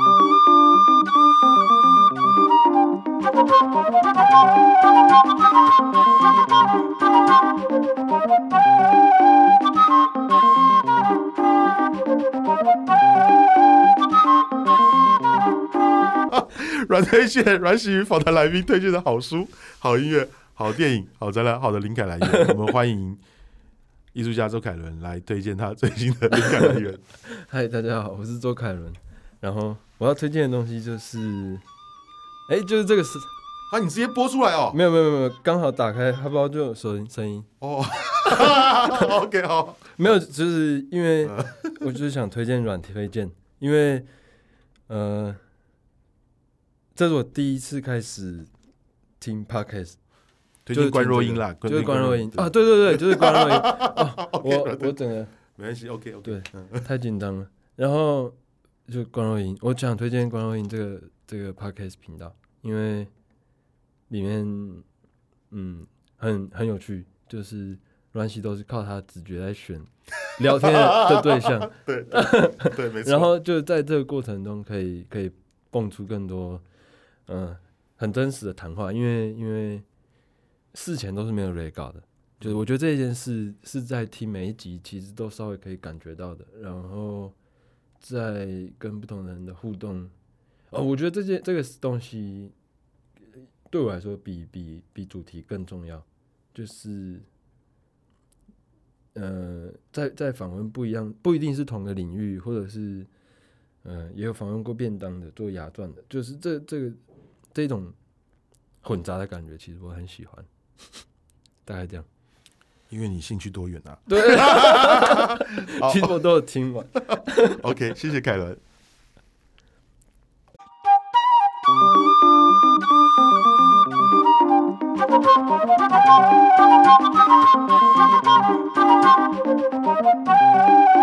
阮推荐，阮喜与访谈来宾推荐的好书、好音乐、好电影、好展览、好的灵感来源。我们欢迎艺术家周凯伦来推荐他最新的灵感来源。嗨，大家好，我是周凯伦。然后我要推荐的东西就是，哎、欸，就是这个是啊，你直接播出来哦？没有没有没有，刚好打开，它不知道就有声音声音哦。OK，好，没有，就是因为我就是想推荐软推荐，因为呃。这是我第一次开始听 podcast，推荐关若英啦，就是关若英啊，对对对，就是关若英。我我整个没关系，OK OK，对，太紧张了。然后就关若英，我想推荐关若英这个这个 podcast 频道，因为里面嗯很很有趣，就是阮喜都是靠他直觉来选聊天的 对象，对 对没错。然后就在这个过程中，可以可以蹦出更多。嗯，很真实的谈话，因为因为事前都是没有 re 稿的，就是我觉得这件事是在听每一集，其实都稍微可以感觉到的。然后在跟不同人的互动，哦，我觉得这件这个东西对我来说比比比主题更重要，就是呃，在在访问不一样，不一定是同个领域，或者是嗯、也有访问过便当的，做牙钻的，就是这这个。这种混杂的感觉，其实我很喜欢，大概这样。因为你兴趣多远啊。对，其实我都有听完。OK，谢谢凯伦。